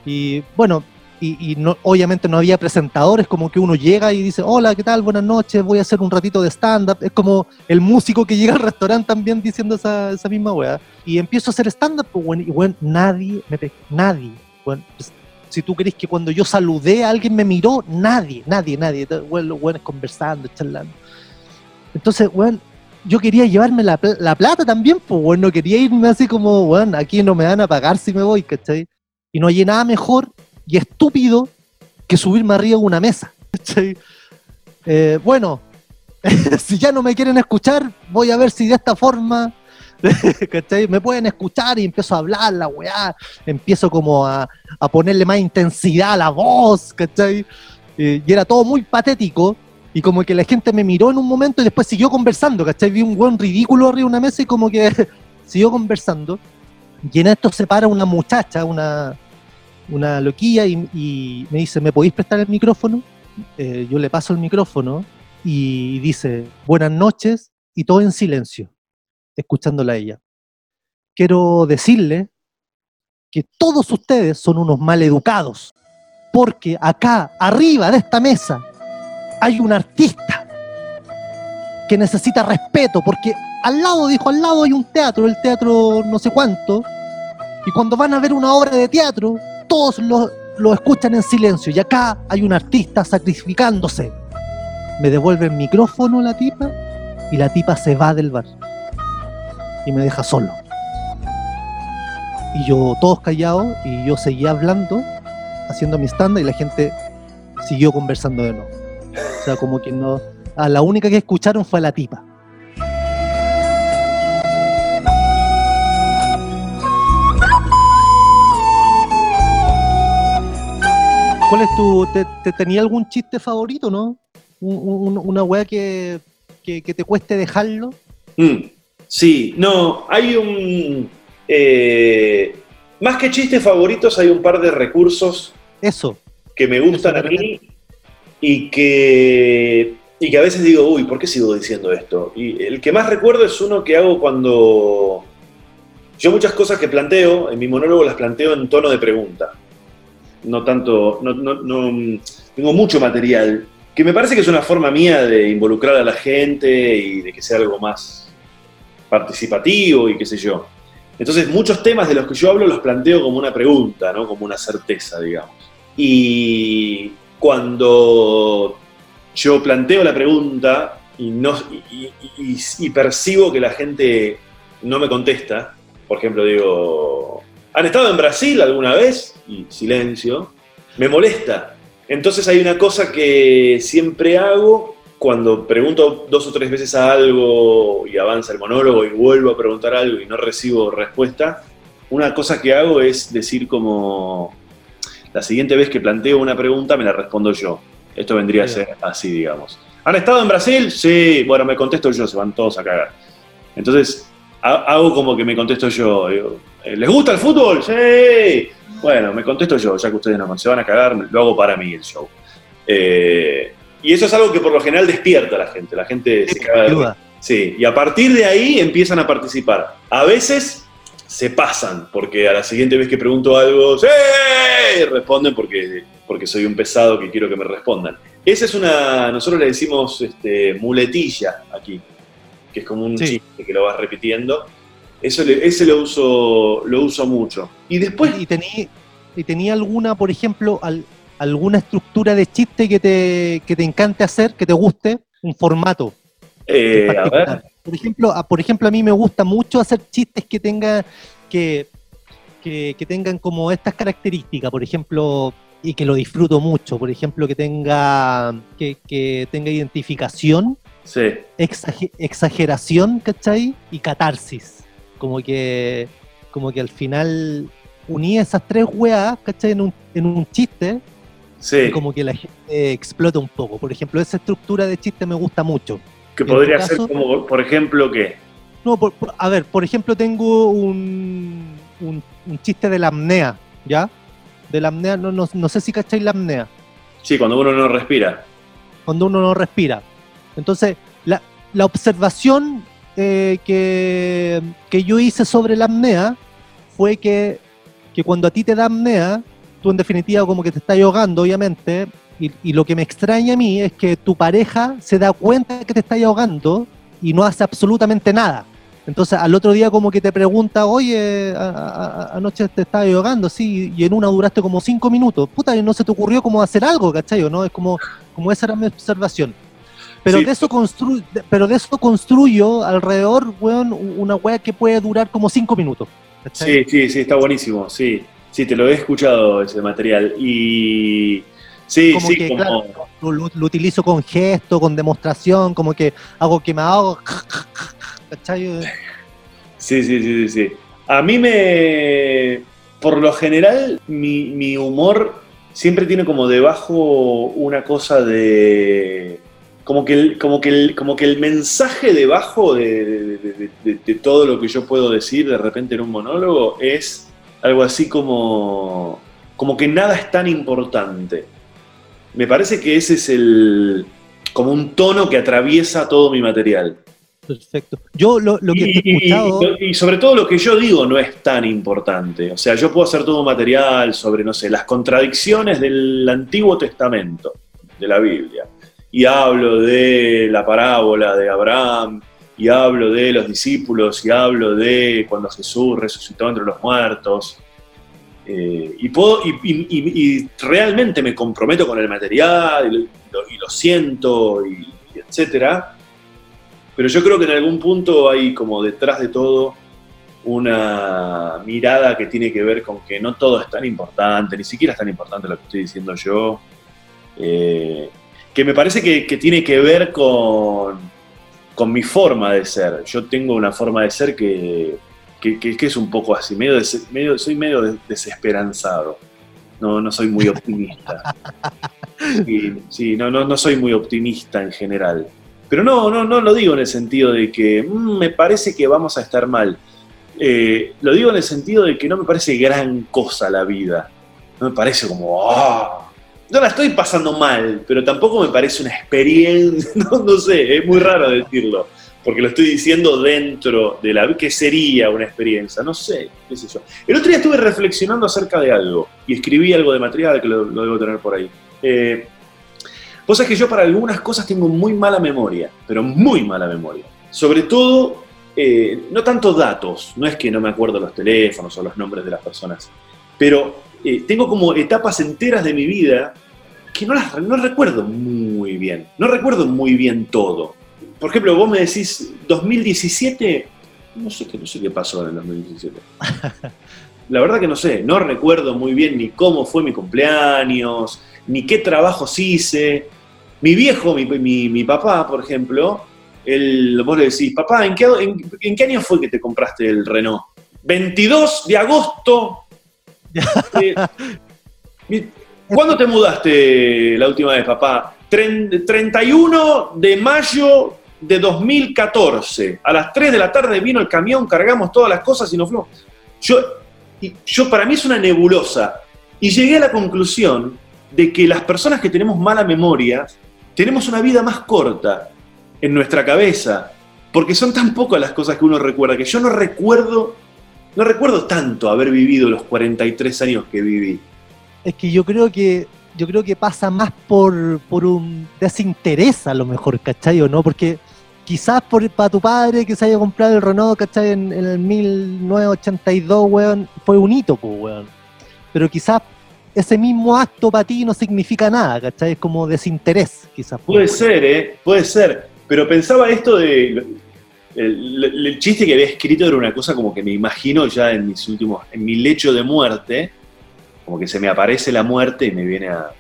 B: Y bueno, y, no, obviamente no había presentadores, como que uno llega y dice, hola, ¿qué tal? Buenas noches, voy a hacer un ratito de stand-up. Es como el músico que llega al restaurante también diciendo esa, esa misma weá. Y empiezo a hacer stand-up, pues, bueno, y bueno, nadie, me nadie. Bueno, pues, si tú crees que cuando yo saludé a alguien me miró, nadie, nadie, nadie. Bueno, los conversando, charlando. Entonces, bueno, yo quería llevarme la, la plata también, pues, bueno, no quería irme así como, bueno, aquí no me van a pagar si me voy, ¿cachai? Y no hay nada mejor y estúpido que subirme arriba de una mesa, ¿cachai? Eh, bueno, (laughs) si ya no me quieren escuchar, voy a ver si de esta forma (laughs) ¿cachai? Me pueden escuchar y empiezo a hablar la weá, empiezo como a, a ponerle más intensidad a la voz, ¿cachai? Eh, y era todo muy patético, y como que la gente me miró en un momento y después siguió conversando, ¿cachai? Vi un buen ridículo arriba de una mesa y como que (laughs) siguió conversando. Y en esto se para una muchacha, una, una loquilla, y, me dice, ¿me podéis prestar el micrófono? Eh, yo le paso el micrófono y dice, buenas noches, y todo en silencio, escuchándola a ella. Quiero decirle que todos ustedes son unos maleducados, porque acá, arriba de esta mesa, hay un artista que necesita respeto, porque al lado, dijo, al lado hay un teatro, el teatro no sé cuánto, y cuando van a ver una obra de teatro, todos lo, escuchan en silencio, y acá hay un artista sacrificándose. Me devuelve el micrófono la tipa, y la tipa se va del bar, y me deja solo. Y yo, todos callados, y yo seguía hablando, haciendo mi stand, y la gente siguió conversando de nuevo. O sea, como que no. A la única que escucharon fue a la tipa. ¿Cuál es tu. Te, tenía algún chiste favorito, no? una weá que, que, te cueste dejarlo.
A: Mm, sí, no, hay un. Eh, más que chistes favoritos, hay un par de recursos.
B: Eso.
A: Que me gustan a mí y que, y que a veces digo, uy, ¿por qué sigo diciendo esto? Y el que más recuerdo es uno que hago cuando yo muchas cosas que planteo, en mi monólogo las planteo en tono de pregunta. No tanto, no, no, tengo mucho material, que me parece que es una forma mía de involucrar a la gente y de que sea algo más participativo y qué sé yo. Entonces, muchos temas de los que yo hablo los planteo como una pregunta, ¿no? Como una certeza, digamos. Y, cuando yo planteo la pregunta y, percibo que la gente no me contesta, por ejemplo, digo, ¿han estado en Brasil alguna vez? Y silencio, me molesta. Entonces hay una cosa que siempre hago cuando pregunto dos o tres veces a algo y avanza el monólogo y vuelvo a preguntar algo y no recibo respuesta, una cosa que hago es decir como, la siguiente vez que planteo una pregunta me la respondo yo. Esto vendría a ser así, digamos. ¿Han estado en Brasil? Sí. Bueno, me contesto yo, se van todos a cagar. Entonces, hago como que me contesto yo. Eh, ¿Les gusta el fútbol? Sí. Bueno, me contesto yo, ya que ustedes no se van a cagar, lo hago para mí el show. Eh, y eso es algo que por lo general despierta a la gente. La gente se caga. Sí, y a partir de ahí empiezan a participar. A veces se pasan, porque a la siguiente vez que pregunto algo, ¡sí! Responden porque, porque soy un pesado que quiero que me respondan. Esa es una, nosotros le decimos este, muletilla aquí, que es como un chiste que lo vas repitiendo. Eso ese lo uso, lo uso mucho. Y después...
B: ¿Y tenía, y tenía alguna, por ejemplo, alguna estructura de chiste que te, que te encante hacer, que te guste? Un formato.
A: Eh, a ver.
B: Por ejemplo, a, por ejemplo, a mí me gusta mucho hacer chistes que tengan que, que, tengan como estas características, por ejemplo, y que lo disfruto mucho, por ejemplo, que tenga que, tenga identificación, exageración, ¿cachai? Y catarsis. Como que como que al final uní esas tres weas, ¿cachai? En un, en un chiste. Y como que la gente explota un poco. Por ejemplo, esa estructura de chiste me gusta mucho.
A: Que podría ser como, por ejemplo, ¿qué?
B: No, a ver, por ejemplo, tengo un, un, chiste de la apnea, ¿ya? De la apnea, no, no, sé si cacháis la apnea.
A: Sí, cuando uno no respira.
B: Cuando uno no respira. Entonces, la, observación eh, que, que, yo hice sobre la apnea fue que, que cuando a ti te da apnea, tú en definitiva como que te estás ahogando, obviamente, y, lo que me extraña a mí es que tu pareja se da cuenta que te está ahogando y no hace absolutamente nada. Entonces al otro día como que te pregunta, oye, anoche te estaba ahogando, sí, y en una duraste como cinco minutos. Puta, y no se te ocurrió como hacer algo, ¿cachai? ¿no? Es como, como esa era mi observación. Pero, de eso constru pero de eso construyo alrededor, weón, una weá que puede durar como cinco minutos.
A: Sí, sí, sí, está buenísimo, sí. Sí, te lo he escuchado ese material. Y Sí,
B: como
A: sí,
B: que,
A: como-
B: claro, lo, lo- lo utilizo con gesto, con demostración, como que hago que me hago. ¿Cachai?
A: Sí, sí, sí, sí, sí. A mí me. Por lo general, mi, mi humor siempre tiene como debajo una cosa de. Como que el, como que el, como que el mensaje debajo de, de- de- de- de todo lo que yo puedo decir de repente en un monólogo es algo así como. como que nada es tan importante. Me parece que ese es el. como un tono que atraviesa todo mi material.
B: Perfecto. Yo lo, lo que
A: Y-
B: he escuchado.
A: y sobre todo lo que yo digo no es tan importante. O sea, yo puedo hacer todo un material sobre, no sé, las contradicciones del Antiguo Testamento, de la Biblia. Y hablo de la parábola de Abraham, y hablo de los discípulos, y hablo de cuando Jesús resucitó entre los muertos. Eh, y, puedo, y, realmente me comprometo con el material, y lo, siento, y etcétera. Pero yo creo que en algún punto hay como detrás de todo una mirada que tiene que ver con que no todo es tan importante, ni siquiera es tan importante lo que estoy diciendo yo, eh, que me parece que, que tiene que ver con, con mi forma de ser. Yo tengo una forma de ser que, que, que- que es un poco así, medio, des- medio soy medio des- desesperanzado, no, no soy muy optimista. (laughs) Sí, sí, no, no, no soy muy optimista en general. Pero no, no, no lo digo en el sentido de que "Mm, me parece que vamos a estar mal. Eh, lo digo en el sentido de que no me parece gran cosa la vida. No me parece como, "Ah". no la estoy pasando mal, pero tampoco me parece una experiencia, (laughs) no, no sé, es muy raro decirlo, porque lo estoy diciendo dentro de la que sería una experiencia, no sé, qué sé yo. El otro día estuve reflexionando acerca de algo y escribí algo de material que lo, debo tener por ahí. Eh, que yo para algunas cosas tengo muy mala memoria, pero muy mala memoria. Sobre todo, eh, no tanto datos, no es que no me acuerdo los teléfonos o los nombres de las personas, pero eh, tengo como etapas enteras de mi vida que no las no recuerdo muy bien. No recuerdo muy bien todo. Por ejemplo, vos me decís 2017, no sé qué, no sé qué pasó en el 2017. La verdad que no sé, no recuerdo muy bien ni cómo fue mi cumpleaños, ni qué trabajos hice. Mi viejo, mi, mi- papá, por ejemplo, él, vos le decís, papá, ¿en qué, en, qué año fue que te compraste el Renault? 22 de agosto. Eh, ¿Cuándo te mudaste la última vez, papá? Tren- 31 de mayo de 2014. A las 3 de la tarde vino el camión, cargamos todas las cosas y nos fuimos. Yo, yo para mí es una nebulosa. Y llegué a la conclusión de que las personas que tenemos mala memoria tenemos una vida más corta en nuestra cabeza, porque son tan pocas las cosas que uno recuerda, que yo no recuerdo, no recuerdo tanto haber vivido los 43 años que viví.
B: Es que yo creo que yo creo que pasa más por, por un desinterés a lo mejor, ¿cachai? ¿O no? Porque quizás por, para tu padre que se haya comprado el Renault, ¿cachai? En, en el 1982, weón, fue un hito, pues, weón. Pero quizás ese mismo acto para ti no significa nada, ¿cachai? Es como desinterés, quizás. pues,
A: Puede ser, ¿eh? Puede ser. Pero pensaba esto de... El, el- el chiste que había escrito era una cosa como que me imagino ya en mis últimos... En mi lecho de muerte, como que se me aparece la muerte y me viene a,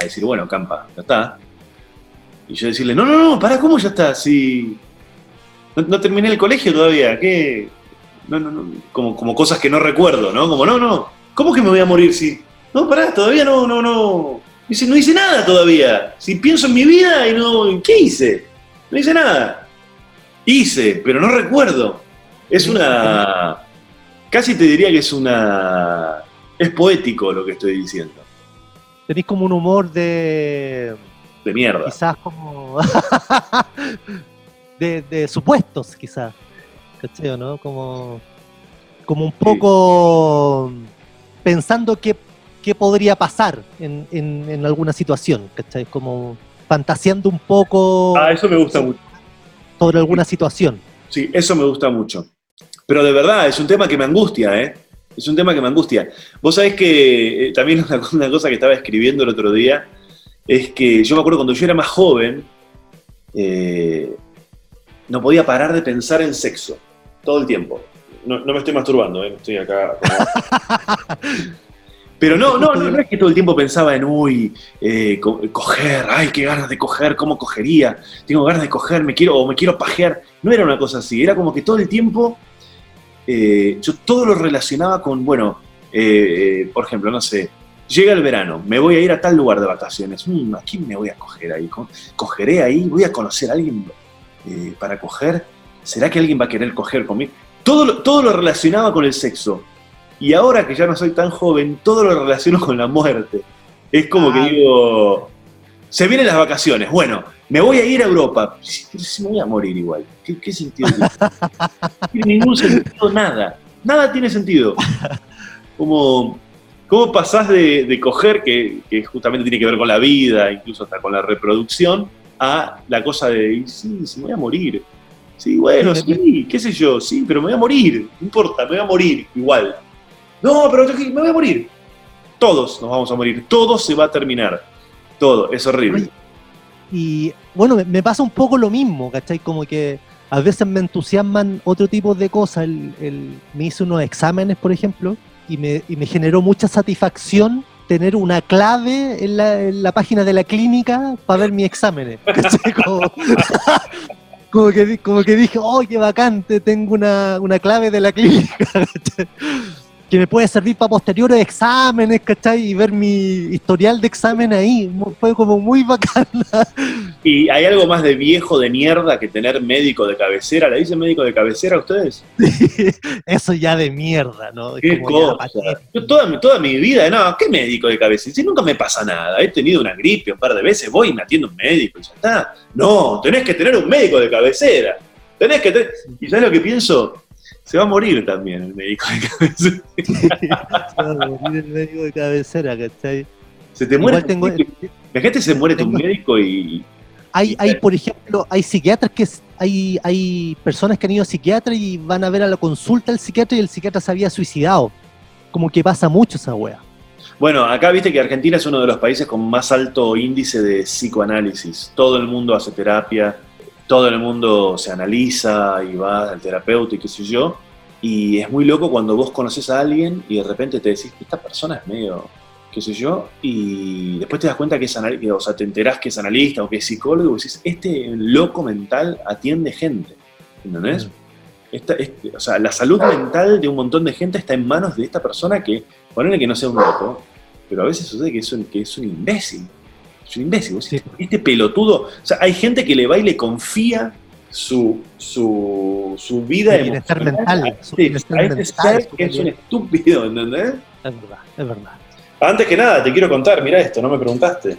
A: a decir, bueno, Campa, ya está. Y yo decirle, no, no, no, pará, ¿cómo ya está? Si no, no terminé el colegio todavía, ¿qué? No, no, no, como, como cosas que no recuerdo, ¿no? Como, no, no, ¿cómo que me voy a morir si... No, pará, todavía no, no, no... Dice, no hice nada todavía. Si pienso en mi vida y no... ¿Qué hice? No hice nada. Hice, pero no recuerdo. Es una... Casi te diría que es una... Es poético lo que estoy diciendo.
B: Tenés como un humor de.
A: De mierda.
B: quizás como. (laughs) de, de supuestos, quizás. ¿Cachai o no? Como. Como un poco. pensando qué, qué podría pasar en, en- en alguna situación, ¿cachai? Como fantaseando un poco
A: Ah, eso me gusta mucho.
B: sobre alguna situación.
A: Sí, eso me gusta mucho. Pero de verdad, es un tema que me angustia, ¿eh? Es un tema que me angustia. Vos sabés que eh, también una, (laughs) una cosa que estaba escribiendo el otro día es que yo me acuerdo cuando yo era más joven, eh, no podía parar de pensar en sexo todo el tiempo. No, no me estoy masturbando, ¿eh? estoy acá. como- (laughs) Pero no, no, no, no es que todo el tiempo pensaba en, uy, eh, co- coger, ay, qué ganas de coger, cómo cogería, tengo ganas de coger, me quiero, o me quiero pajear. No era una cosa así, era como que todo el tiempo eh, yo todo lo relacionaba con, bueno, eh, por ejemplo, no sé, llega el verano, me voy a ir a tal lugar de vacaciones, Mm, ¿a quién me voy a coger ahí? Co- ¿Cogeré ahí? ¿Voy a conocer a alguien eh, para coger? ¿Será que alguien va a querer coger conmigo? Todo lo, todo lo relacionaba con el sexo. Y ahora que ya no soy tan joven, todo lo relaciono con la muerte. Es como
B: Ah.
A: que digo, se vienen las vacaciones, bueno, me voy a ir a Europa. Pero si me voy a morir igual. ¿Qué, qué sentido tiene? (laughs) No tiene ningún sentido, nada. Nada tiene sentido. Como, ¿Cómo pasás de, de coger, que, que justamente tiene que ver con la vida, incluso hasta con la reproducción, a la cosa de, sí, sí, me voy a morir. Sí, bueno, sí, qué sé yo, sí, pero me voy a morir. No importa, me voy a morir igual. No, pero yo- me voy a morir. Todos nos vamos a morir. Todo se va a terminar. Todo. Es horrible.
B: Y bueno, me, me pasa un poco lo mismo, ¿cachai? Como que a veces me entusiasman otro tipo de cosas. El, el- me hice unos exámenes, por ejemplo, y me, y me generó mucha satisfacción tener una clave en la, en la página de la clínica para ver mis exámenes. (laughs) (laughs) Como, que, como que dije, ¡oh, qué bacante! Tengo una, una clave de la clínica. (laughs) que me puede servir para posteriores exámenes, ¿cachai? Y ver mi historial de examen ahí. Fue como muy bacán. (laughs)
A: Y hay algo más de viejo de mierda que tener médico de cabecera. ¿Le dicen médico de cabecera a ustedes? (laughs)
B: Eso ya de mierda, ¿no?
A: ¿Qué
B: como
A: cosa? Yo toda, mi- toda mi vida, no, ¿qué médico de cabecera? Si nunca me pasa nada. He tenido una gripe un par de veces, voy y me atiendo un médico y ya está. No, tenés que tener un médico de cabecera. Tenés que tener... ¿Y sabes lo que pienso? Se va a morir también el médico de cabecera.
B: Se va a morir el médico de cabecera, ¿cachai?
A: Se te muere.
B: Tengo,
A: Imagínate se muere tu
B: tengo-
A: médico y.
B: hay, hay, por ejemplo, hay psiquiatras que hay, hay personas que han ido a psiquiatra y van a ver a la consulta al psiquiatra y el psiquiatra se había suicidado. Como que pasa mucho esa wea.
A: Bueno, acá viste que Argentina es uno de los países con más alto índice de psicoanálisis. Todo el mundo hace terapia, todo el mundo se analiza y va al terapeuta y qué sé yo. Y es muy loco cuando vos conoces a alguien y de repente te decís, esta persona es medio, qué sé yo, y después te das cuenta que es analista, o sea, te enterás que es analista o que es psicólogo y decís, este loco mental atiende gente, ¿entendés? Esta- este- o sea, la salud mental de un montón de gente está en manos de esta persona que, ponele que no sea un loco, pero a veces sucede que es un, que es un imbécil. Es un imbécil.
B: Sí.
A: decís, Este pelotudo. O sea, hay gente que le va y le confía su, su, su vida
B: bienestar
A: emocional
B: mental,
A: a este- a este
B: mental,
A: ser
B: su
A: que es un estúpido, ¿entendés?
B: Es verdad, es verdad.
A: Antes que nada, te quiero contar, mira esto, no me preguntaste.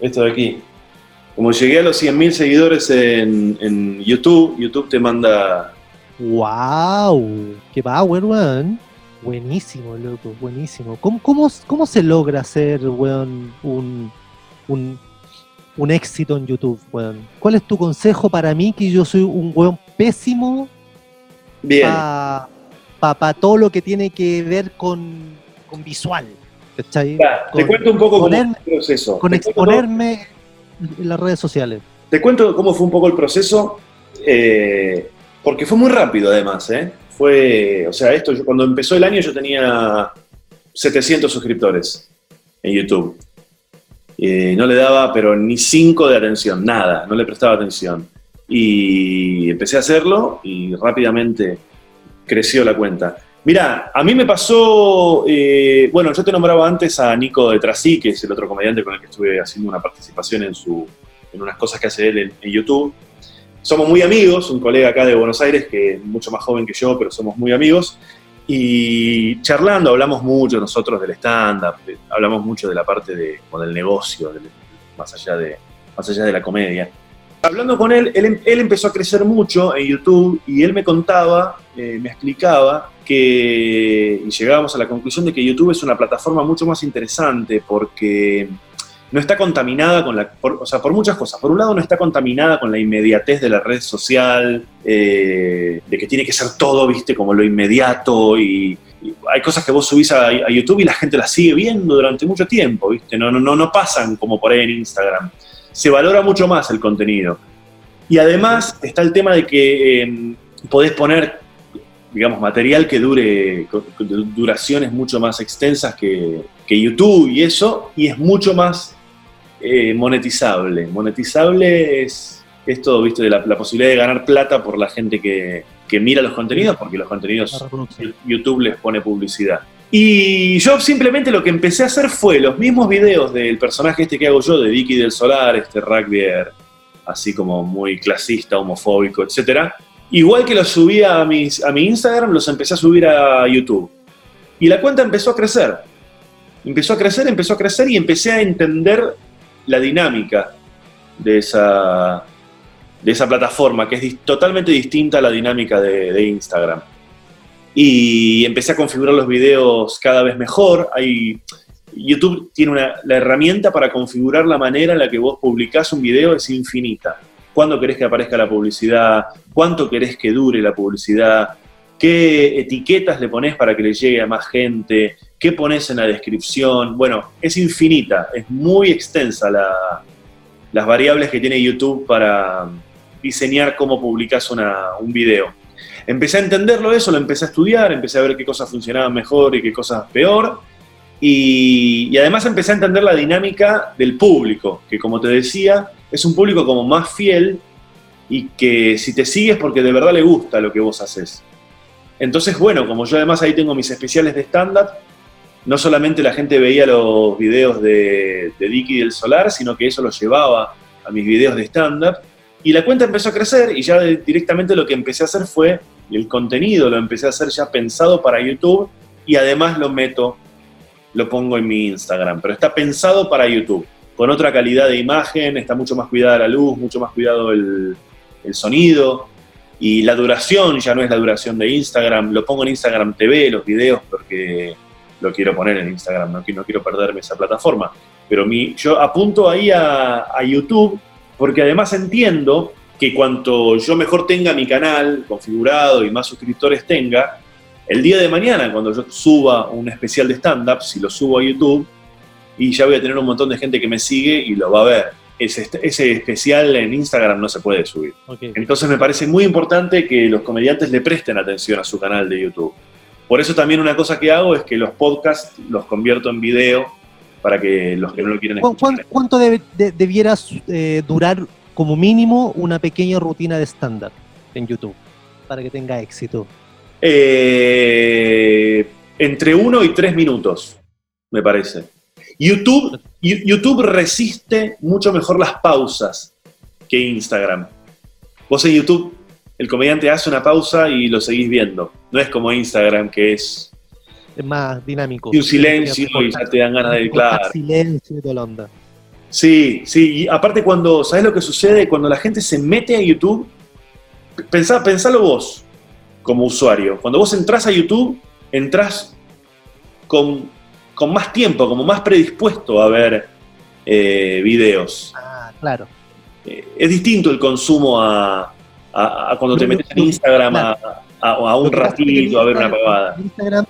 A: Esto de aquí. Como llegué a los 100.000 seguidores en, en YouTube, YouTube te manda
B: ¡Wow! ¡Qué power, weón! Buenísimo, loco, buenísimo. ¿Cómo, cómo, cómo se logra hacer, weón, un, un, un éxito en YouTube, weón? ¿Cuál es tu consejo para mí, que yo soy un weón pésimo
A: bien.
B: para todo lo que tiene que ver con, con visual? ¿Cachai?
A: Ya, te
B: con-
A: cuento un poco
B: ponerme-
A: el proceso.
B: Con
A: Te
B: exponerme en las redes sociales.
A: Te cuento cómo fue un poco el proceso, eh, porque fue muy rápido además, ¿eh? Fue, o sea, esto, yo- cuando empezó el año yo tenía 700 suscriptores en YouTube. Eh, no le daba, pero ni 5 de atención, nada, no le prestaba atención. Y empecé a hacerlo y rápidamente creció la cuenta. Mira, a mí me pasó, eh, bueno, yo te nombraba antes a Nico de Trasí, que es el otro comediante con el que estuve haciendo una participación en, su, en unas cosas que hace él en YouTube. Somos muy amigos, un colega acá de Buenos Aires, que es mucho más joven que yo, pero somos muy amigos. Y charlando hablamos mucho nosotros del stand-up, hablamos mucho de la parte de, del negocio, más, allá de, más allá de la comedia. Hablando con él, él, em- él empezó a crecer mucho en YouTube y él me contaba, eh, me explicaba que, y llegábamos a la conclusión de que YouTube es una plataforma mucho más interesante porque no está contaminada con la, por- o sea, por muchas cosas. Por un lado no está contaminada con la inmediatez de la red social, eh, de que tiene que ser todo, viste, como lo inmediato y, hay cosas que vos subís a, YouTube y la gente las sigue viendo durante mucho tiempo, viste, no, no, no, no pasan como por ahí en Instagram. Se valora mucho más el contenido. Y además está el tema de que eh, podés poner digamos, material que dure, duraciones mucho más extensas que, que YouTube y eso, y es mucho más eh, monetizable. Monetizable es esto, viste, de la, posibilidad de ganar plata por la gente que, que mira los contenidos, porque los contenidos YouTube les pone publicidad. Y yo simplemente lo que empecé a hacer fue los mismos videos del personaje este que hago yo, de Vicky del Solar, este rugbyer así como muy clasista, homofóbico, etc. Igual que los subí a, mis, a mi Instagram, los empecé a subir a YouTube. Y la cuenta empezó a crecer. Empezó a crecer, empezó a crecer y empecé a entender la dinámica de esa, de esa plataforma, que es totalmente distinta a la dinámica de, Instagram y empecé a configurar los videos cada vez mejor. Hay, YouTube tiene una, la herramienta para configurar la manera en la que vos publicás un video, es infinita. ¿Cuándo querés que aparezca la publicidad? ¿Cuánto querés que dure la publicidad? ¿Qué etiquetas le pones para que le llegue a más gente? ¿Qué pones en la descripción? Bueno, es infinita, es muy extensa la, las variables que tiene YouTube para diseñar cómo publicas un video. Empecé a entenderlo eso, lo empecé a estudiar, empecé a ver qué cosas funcionaban mejor y qué cosas peor. Y, además empecé a entender la dinámica del público, que como te decía, es un público como más fiel y que si te sigues porque de verdad le gusta lo que vos haces. Entonces, bueno, como yo además ahí tengo mis especiales de stand-up, no solamente la gente veía los videos de, de Dicky del Solar, sino que eso lo llevaba a mis videos de stand-up. Y la cuenta empezó a crecer y ya directamente lo que empecé a hacer fue, el contenido lo empecé a hacer ya pensado para YouTube y además lo meto, lo pongo en mi Instagram, pero está pensado para YouTube, con otra calidad de imagen, está mucho más cuidada la luz, mucho más cuidado el, sonido y la duración ya no es la duración de Instagram, lo pongo en Instagram TV, los videos, porque lo quiero poner en Instagram, no, quiero perderme esa plataforma. Pero mi, yo apunto ahí a, a YouTube porque además entiendo que cuanto yo mejor tenga mi canal configurado y más suscriptores tenga, el día de mañana, cuando yo suba un especial de stand-up, si lo subo a YouTube, y ya voy a tener un montón de gente que me sigue y lo va a ver. Ese, ese especial en Instagram no se puede subir. Entonces me parece muy importante que los comediantes le presten atención a su canal de YouTube. Por eso también una cosa que hago es que los podcasts los convierto en video para que los que no lo quieren
B: escuchar. ¿Cuánto debe, debieras eh, durar como mínimo una pequeña rutina de estándar en YouTube para que tenga éxito?
A: Eh, entre uno y tres minutos, me parece. YouTube, YouTube resiste mucho mejor las pausas que Instagram. Vos en YouTube, el comediante hace una pausa y lo seguís viendo. No es como Instagram, que es
B: es más dinámico.
A: Y un silencio y ya te dan ganas de claro.
B: silencio y toda onda.
A: Sí, sí, y aparte cuando, ¿sabes lo que sucede? Cuando la gente se mete a YouTube, pensá, pensalo vos como usuario. Cuando vos entras a YouTube, entras con, más tiempo, como más predispuesto a ver eh, videos.
B: Ah, claro.
A: Eh, es distinto el consumo a, cuando te metes en Instagram a, un ratito a ver una.
B: Instagram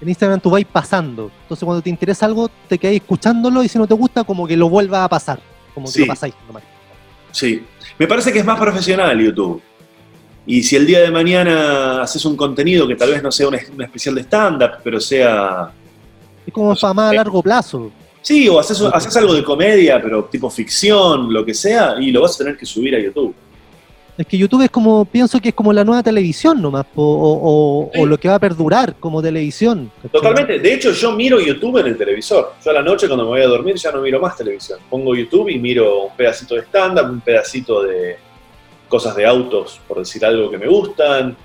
B: en Instagram tú vais pasando. Entonces cuando te interesa algo, te quedáis escuchándolo y si no te gusta, como que lo vuelva a pasar. Como que lo pasáis nomás.
A: Sí. Me parece que es más profesional YouTube. Y si el día de mañana haces un contenido que tal vez no sea un, especial de stand-up, pero sea...
B: Es como para más a largo plazo.
A: Sí, o haces, haces algo de comedia, pero tipo ficción, lo que sea, y lo vas a tener que subir a YouTube.
B: Es que YouTube es como, pienso que es como la nueva televisión nomás, o, lo que va a perdurar como televisión.
A: Totalmente. De hecho, yo miro YouTube en el televisor. Yo a la noche cuando me voy a dormir ya no miro más televisión. Pongo YouTube y miro un pedacito de stand-up, un pedacito de cosas de autos, por decir algo que me gustan.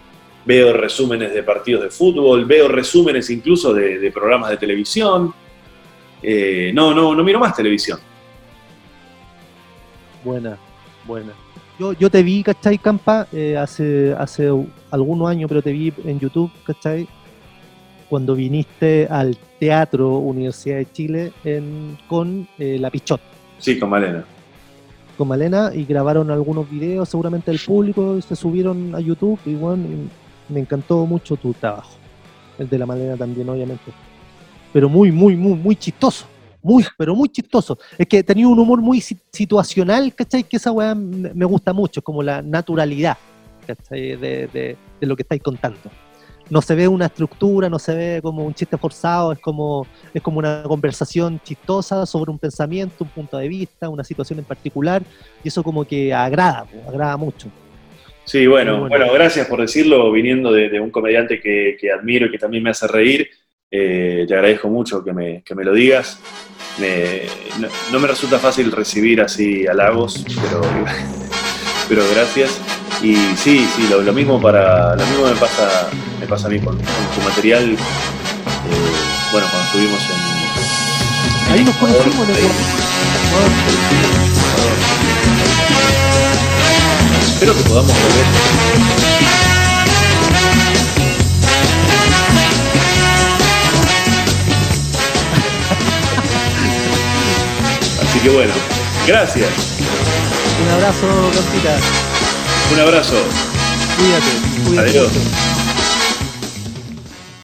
A: Veo resúmenes de partidos de fútbol, veo resúmenes incluso de, programas de televisión. Eh, no, no, no miro más televisión.
B: Buena, buena. Yo, te vi, ¿cachai, Campa? Eh, hace, hace algunos años, pero te vi en YouTube, ¿cachai? Cuando viniste al Teatro Universidad de Chile con eh, La Pichot.
A: Sí, con Malena.
B: Con Malena y grabaron algunos videos, seguramente el público, se subieron a YouTube y bueno, me encantó mucho tu trabajo. El de la Malena también, obviamente. Pero muy, muy, muy, muy chistoso muy, pero muy chistoso. Es que tenía un humor muy situacional, ¿cachai? Que esa weá me gusta mucho, como la naturalidad, ¿cachai? De, de, lo que estáis contando. no se ve una estructura, no se ve como un chiste forzado, es como, es como una conversación chistosa sobre un pensamiento, un punto de vista, una situación en particular, y eso como que agrada, agrada mucho.
A: Sí, bueno, bueno, gracias por decirlo, viniendo de, un comediante que, admiro y que también me hace reír. Eh, te agradezco mucho que me, lo digas. no, me resulta fácil recibir así halagos, pero, (laughs) pero gracias. Y sí, sí, lo, mismo para lo mismo me pasa me pasa a mí con, tu material. Eh, bueno, cuando estuvimos en
B: ahí nos conocimos,
A: Espero que podamos volver. Así que bueno, gracias.
B: Un abrazo, Campita.
A: Un abrazo.
B: Cuídate. cuídate.
A: Adiós.